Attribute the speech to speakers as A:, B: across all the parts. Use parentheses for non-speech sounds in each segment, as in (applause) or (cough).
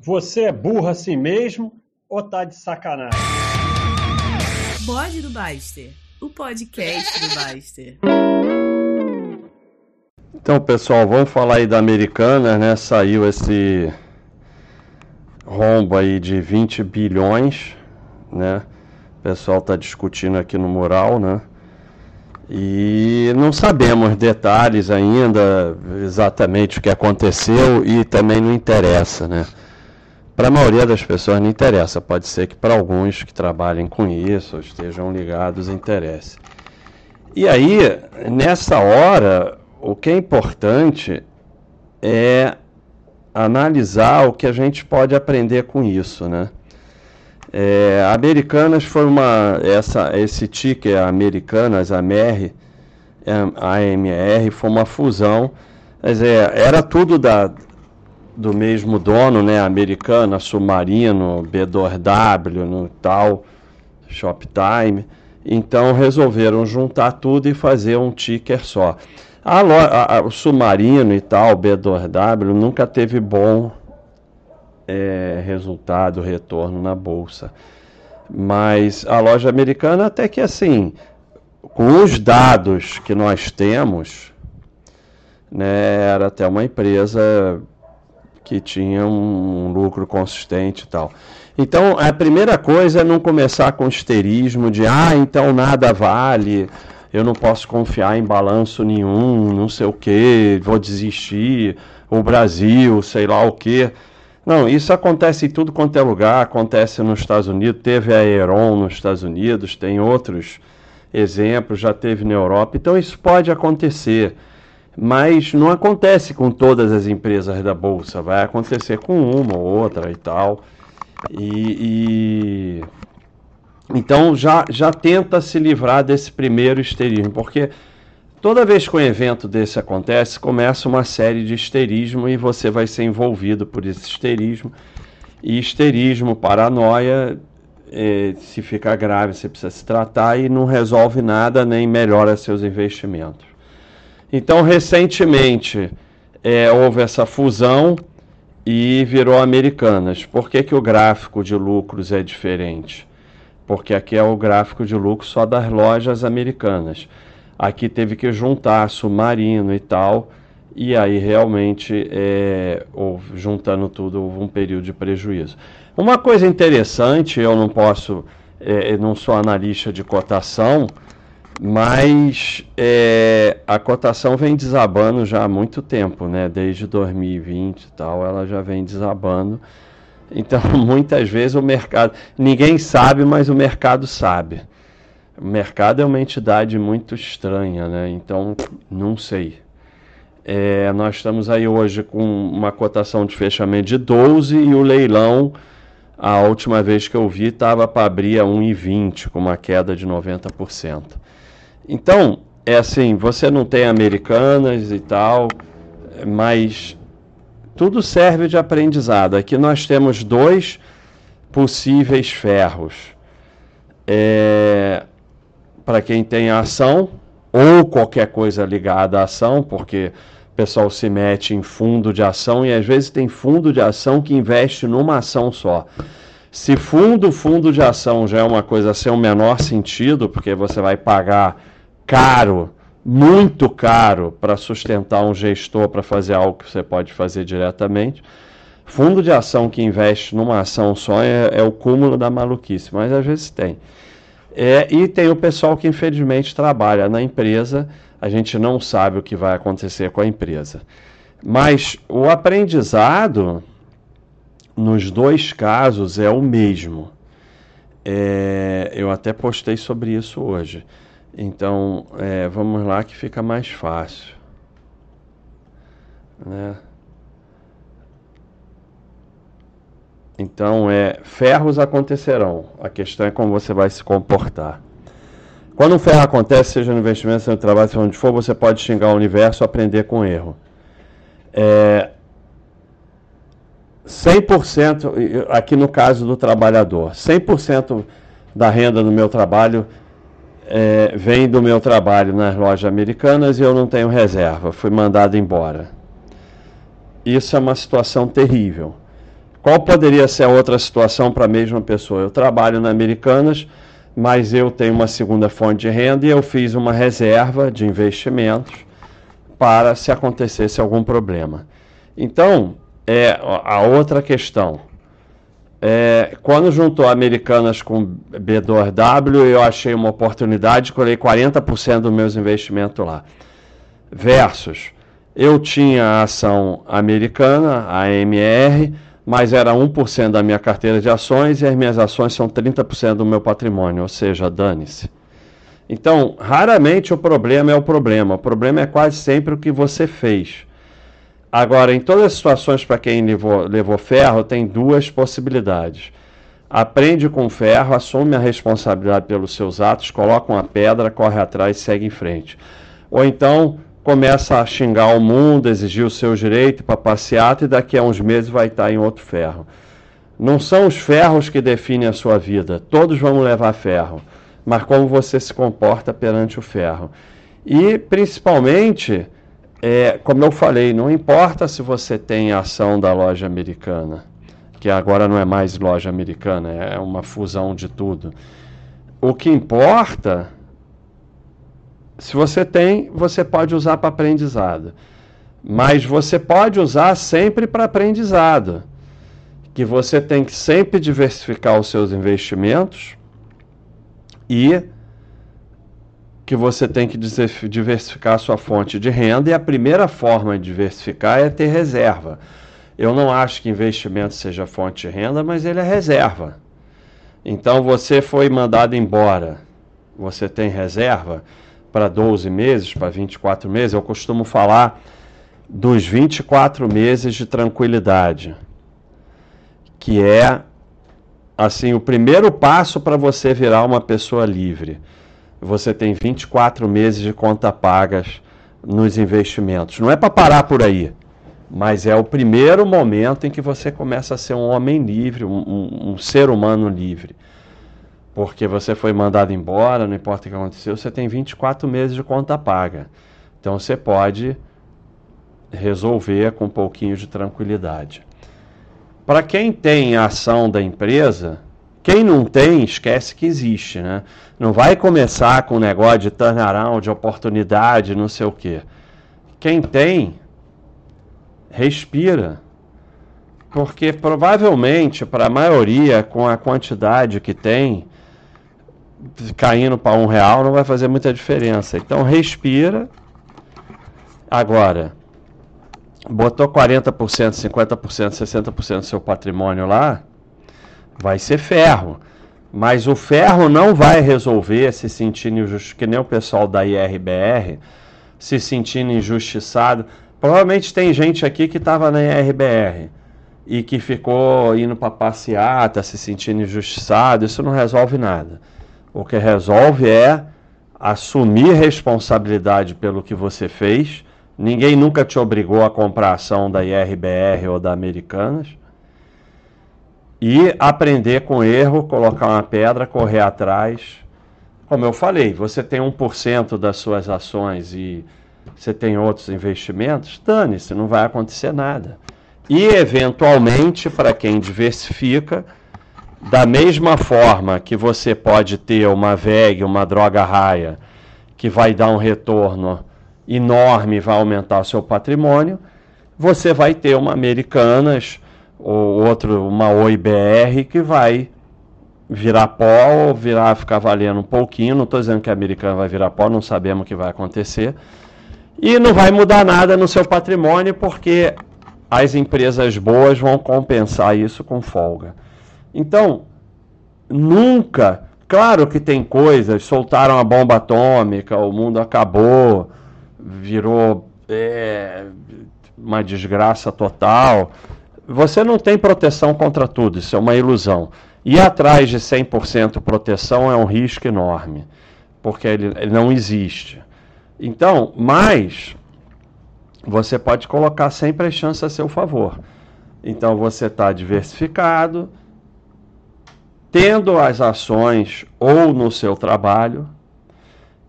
A: Você é burro assim mesmo ou tá de sacanagem?
B: Bode do Baster, o podcast do Baster.
C: Então, pessoal, vamos falar aí da Americana, né? Saiu esse rombo aí de 20 bilhões, né? O pessoal tá discutindo aqui no mural, né? E não sabemos detalhes ainda, exatamente o que aconteceu e também não interessa, né? Para a maioria das pessoas não interessa, pode ser que para alguns que trabalhem com isso ou estejam ligados interesse. E aí, nessa hora, o que é importante é analisar o que a gente pode aprender com isso, né? É, Americanas foi uma. Essa, esse ticker Americanas, AMR, AMR, foi uma fusão. Quer dizer, era tudo da, do mesmo dono, né? Americana, Submarino, B2W, no tal, Shoptime. Então resolveram juntar tudo e fazer um ticker só. A, a, a, o Submarino e tal, B2W, nunca teve bom é, resultado, retorno na bolsa. Mas a loja americana, até que assim, com os dados que nós temos, né, era até uma empresa que tinha um lucro consistente e tal. Então, a primeira coisa é não começar com histerismo de, ah, então nada vale, eu não posso confiar em balanço nenhum, não sei o que, vou desistir, o Brasil, sei lá o que. Não, isso acontece em tudo quanto é lugar, acontece nos Estados Unidos, teve a Aeron nos Estados Unidos, tem outros exemplos, já teve na Europa, então isso pode acontecer, mas não acontece com todas as empresas da Bolsa, vai acontecer com uma ou outra e tal. E, e... então já, já tenta se livrar desse primeiro histerismo, porque Toda vez que um evento desse acontece, começa uma série de histerismo e você vai ser envolvido por esse histerismo. E histerismo, paranoia, é, se fica grave, você precisa se tratar e não resolve nada nem melhora seus investimentos. Então, recentemente, é, houve essa fusão e virou Americanas. Por que, que o gráfico de lucros é diferente? Porque aqui é o gráfico de lucro só das lojas americanas. Aqui teve que juntar submarino e tal, e aí realmente, é, houve, juntando tudo, houve um período de prejuízo. Uma coisa interessante, eu não posso, é, não sou analista de cotação, mas é, a cotação vem desabando já há muito tempo, né? Desde 2020 e tal, ela já vem desabando. Então, (laughs) muitas vezes o mercado, ninguém sabe, mas o mercado sabe. O mercado é uma entidade muito estranha, né? Então, não sei. É, nós estamos aí hoje com uma cotação de fechamento de 12 e o leilão, a última vez que eu vi, estava para abrir a 1,20, com uma queda de 90%. Então, é assim, você não tem americanas e tal, mas tudo serve de aprendizado. Aqui nós temos dois possíveis ferros. É, para quem tem ação ou qualquer coisa ligada à ação, porque o pessoal se mete em fundo de ação e às vezes tem fundo de ação que investe numa ação só. Se fundo, fundo de ação já é uma coisa sem o menor sentido, porque você vai pagar caro, muito caro, para sustentar um gestor para fazer algo que você pode fazer diretamente. Fundo de ação que investe numa ação só é, é o cúmulo da maluquice, mas às vezes tem. É, e tem o pessoal que infelizmente trabalha na empresa, a gente não sabe o que vai acontecer com a empresa. Mas o aprendizado nos dois casos é o mesmo. É, eu até postei sobre isso hoje. Então, é, vamos lá que fica mais fácil. Né? Então, é, ferros acontecerão. A questão é como você vai se comportar. Quando um ferro acontece, seja no investimento, seja no trabalho, seja onde for, você pode xingar o universo aprender com erro. É, 100%, aqui no caso do trabalhador, 100% da renda do meu trabalho é, vem do meu trabalho nas lojas americanas e eu não tenho reserva, fui mandado embora. Isso é uma situação terrível Qual poderia ser a outra situação para a mesma pessoa? Eu trabalho na Americanas, mas eu tenho uma segunda fonte de renda e eu fiz uma reserva de investimentos para se acontecesse algum problema. Então, é a outra questão. É, quando juntou Americanas com B2W, eu achei uma oportunidade, colei 40% dos meus investimentos lá. Versus, eu tinha a ação americana, a AMR, mas era 1% da minha carteira de ações e as minhas ações são 30% do meu patrimônio, ou seja, dane-se. Então, raramente o problema é o problema, o problema é quase sempre o que você fez. Agora, em todas as situações para quem levou, levou ferro, tem duas possibilidades. Aprende com ferro, assume a responsabilidade pelos seus atos, coloca uma pedra, corre atrás e segue em frente. Ou então começa a xingar o mundo, exigir o seu direito para passeata e daqui a uns meses vai estar em outro ferro. Não são os ferros que definem a sua vida, todos vão levar ferro, mas como você se comporta perante o ferro. E principalmente é, como eu falei, não importa se você tem ação da loja americana, que agora não é mais loja americana, é uma fusão de tudo. O que importa, se você tem, você pode usar para aprendizado. Mas você pode usar sempre para aprendizado. Que você tem que sempre diversificar os seus investimentos e que você tem que diversificar a sua fonte de renda e a primeira forma de diversificar é ter reserva. Eu não acho que investimento seja fonte de renda, mas ele é reserva. Então você foi mandado embora, você tem reserva para 12 meses, para 24 meses. Eu costumo falar dos 24 meses de tranquilidade, que é assim o primeiro passo para você virar uma pessoa livre você tem 24 meses de conta pagas nos investimentos. Não é para parar por aí, mas é o primeiro momento em que você começa a ser um homem livre, um, um, ser humano livre. Porque você foi mandado embora, não importa o que aconteceu, você tem 24 meses de conta paga. Então você pode resolver com um pouquinho de tranquilidade. Para quem tem ação da empresa, quem não tem, esquece que existe, né? Não vai começar com um negócio de turnaround, de oportunidade, não sei o quê. Quem tem, respira. Porque provavelmente, para a maioria, com a quantidade que tem, caindo para um real não vai fazer muita diferença. Então respira. Agora, botou 40%, 50%, 60% do seu patrimônio lá, vai ser ferro. Mas o ferro não vai resolver se sentindo injustiçado, que nem o pessoal da IRBR, se sentindo injustiçado. Provavelmente tem gente aqui que estava na IRBR e que ficou indo para passeata, se sentindo injustiçado. Isso não resolve nada. O que resolve é assumir responsabilidade pelo que você fez. Ninguém nunca te obrigou a comprar ação da IRBR ou da Americanas e aprender com erro, colocar uma pedra, correr atrás. Como eu falei, você tem 1% das suas ações e você tem outros investimentos, dane-se, não vai acontecer nada. E, eventualmente, para quem diversifica, da mesma forma que você pode ter uma VEG, uma droga raia, que vai dar um retorno enorme, vai aumentar o seu patrimônio, você vai ter uma Americanas ou outro, uma OIBR que vai virar pó ou virar, ficar valendo um pouquinho. Não estou dizendo que a americana vai virar pó, não sabemos o que vai acontecer. E não vai mudar nada no seu patrimônio, porque as empresas boas vão compensar isso com folga. Então, nunca. Claro que tem coisas, soltaram a bomba atômica, o mundo acabou, virou é, uma desgraça total. Você não tem proteção contra tudo, isso é uma ilusão. E atrás de 100% proteção é um risco enorme, porque ele, ele não existe. Então, mas você pode colocar sempre as chances a seu favor. Então você está diversificado, tendo as ações ou no seu trabalho,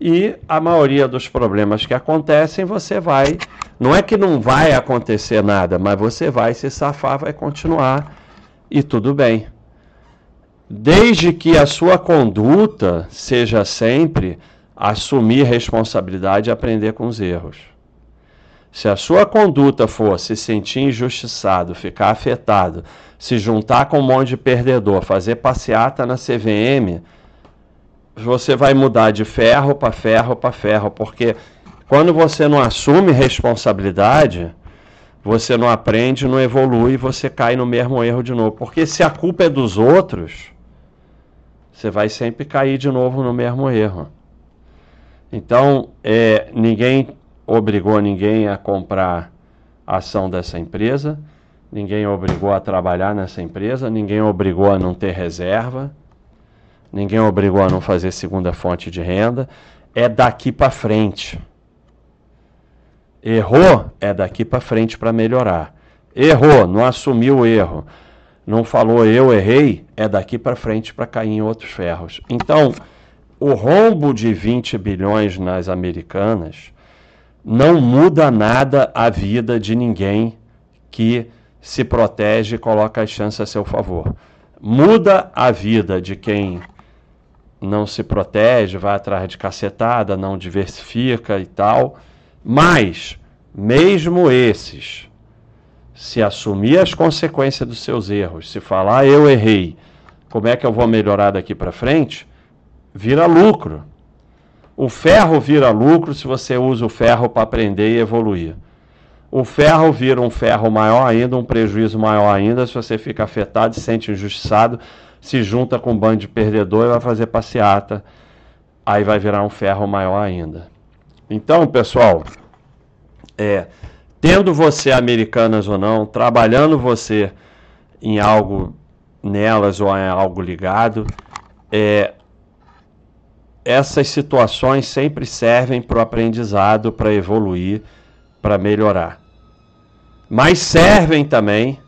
C: e a maioria dos problemas que acontecem você vai não é que não vai acontecer nada, mas você vai se safar, vai continuar e tudo bem. Desde que a sua conduta seja sempre assumir responsabilidade e aprender com os erros. Se a sua conduta for se sentir injustiçado, ficar afetado, se juntar com um monte de perdedor, fazer passeata na CVM, você vai mudar de ferro para ferro para ferro, porque quando você não assume responsabilidade, você não aprende, não evolui, você cai no mesmo erro de novo. Porque se a culpa é dos outros, você vai sempre cair de novo no mesmo erro. Então, é, ninguém obrigou ninguém a comprar a ação dessa empresa, ninguém obrigou a trabalhar nessa empresa, ninguém obrigou a não ter reserva, ninguém obrigou a não fazer segunda fonte de renda. É daqui para frente. Errou, é daqui para frente para melhorar. Errou, não assumiu o erro, não falou eu errei, é daqui para frente para cair em outros ferros. Então, o rombo de 20 bilhões nas americanas não muda nada a vida de ninguém que se protege e coloca as chances a seu favor. Muda a vida de quem não se protege, vai atrás de cacetada, não diversifica e tal. Mas, mesmo esses, se assumir as consequências dos seus erros, se falar eu errei, como é que eu vou melhorar daqui para frente? Vira lucro. O ferro vira lucro se você usa o ferro para aprender e evoluir. O ferro vira um ferro maior ainda, um prejuízo maior ainda, se você fica afetado, se sente injustiçado, se junta com um bando de perdedor e vai fazer passeata. Aí vai virar um ferro maior ainda. Então, pessoal, é, tendo você americanas ou não, trabalhando você em algo nelas ou em algo ligado, é, essas situações sempre servem para o aprendizado, para evoluir, para melhorar. Mas servem também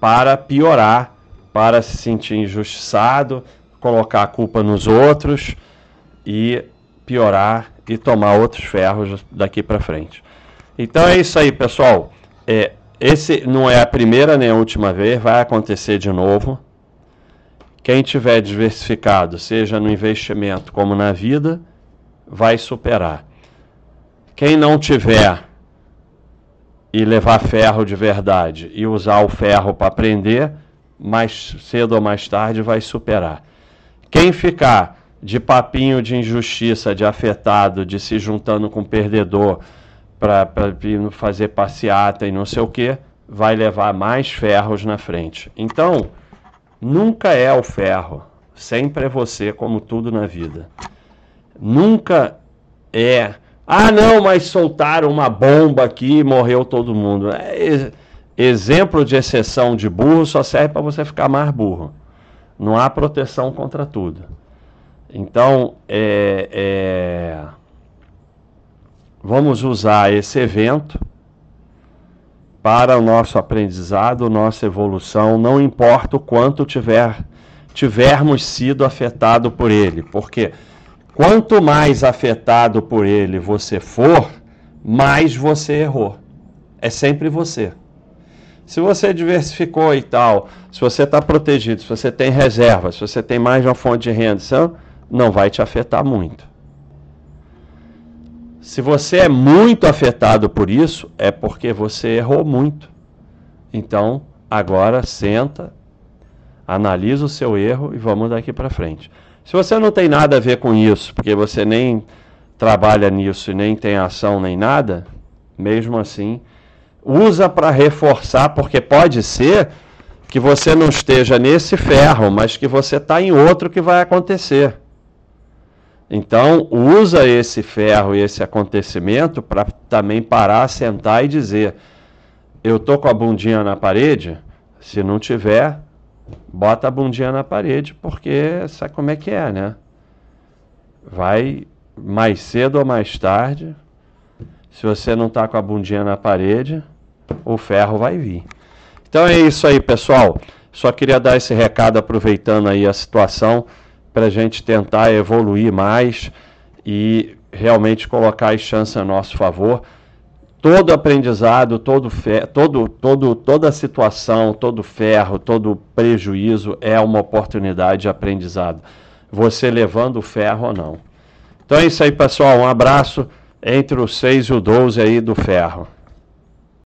C: para piorar, para se sentir injustiçado, colocar a culpa nos outros e piorar e tomar outros ferros daqui para frente. Então é isso aí, pessoal. É, esse não é a primeira nem a última vez, vai acontecer de novo. Quem tiver diversificado, seja no investimento como na vida, vai superar. Quem não tiver e levar ferro de verdade e usar o ferro para aprender, mais cedo ou mais tarde vai superar. Quem ficar de papinho de injustiça, de afetado, de se juntando com perdedor para fazer passeata e não sei o que, vai levar mais ferros na frente. Então, Nunca é o ferro, sempre é você, como tudo na vida. Nunca é. Ah, não, mas soltaram uma bomba aqui e morreu todo mundo. É, exemplo de exceção de burro só serve para você ficar mais burro. Não há proteção contra tudo. Então, é, é, vamos usar esse evento para o nosso aprendizado, nossa evolução, não importa o quanto tiver, tivermos sido afetado por ele, porque quanto mais afetado por ele você for, mais você errou. É sempre você. Se você diversificou e tal, se você está protegido, se você tem reserva, se você tem mais de uma fonte de renda, não vai te afetar muito. Se você é muito afetado por isso, é porque você errou muito. Então, agora senta, analisa o seu erro e vamos daqui para frente. Se você não tem nada a ver com isso, porque você nem trabalha nisso e nem tem ação nem nada, mesmo assim, usa para reforçar, porque pode ser que você não esteja nesse ferro, mas que você está em outro que vai acontecer. Então, usa esse ferro e esse acontecimento para também parar, sentar e dizer: eu tô com a bundinha na parede. Se não tiver, bota a bundinha na parede, porque sabe como é que é, né? Vai mais cedo ou mais tarde. Se você não está com a bundinha na parede, o ferro vai vir. Então é isso aí, pessoal. Só queria dar esse recado aproveitando aí a situação para a gente tentar evoluir mais e realmente colocar as chances a nosso favor. todo aprendizado, todo, todo, todo, toda situação, todo ferro, todo prejuízo é uma oportunidade de aprendizado. Você levando o ferro ou não. Então é isso aí, pessoal. Um abraço entre o 6 e o 12 aí do ferro.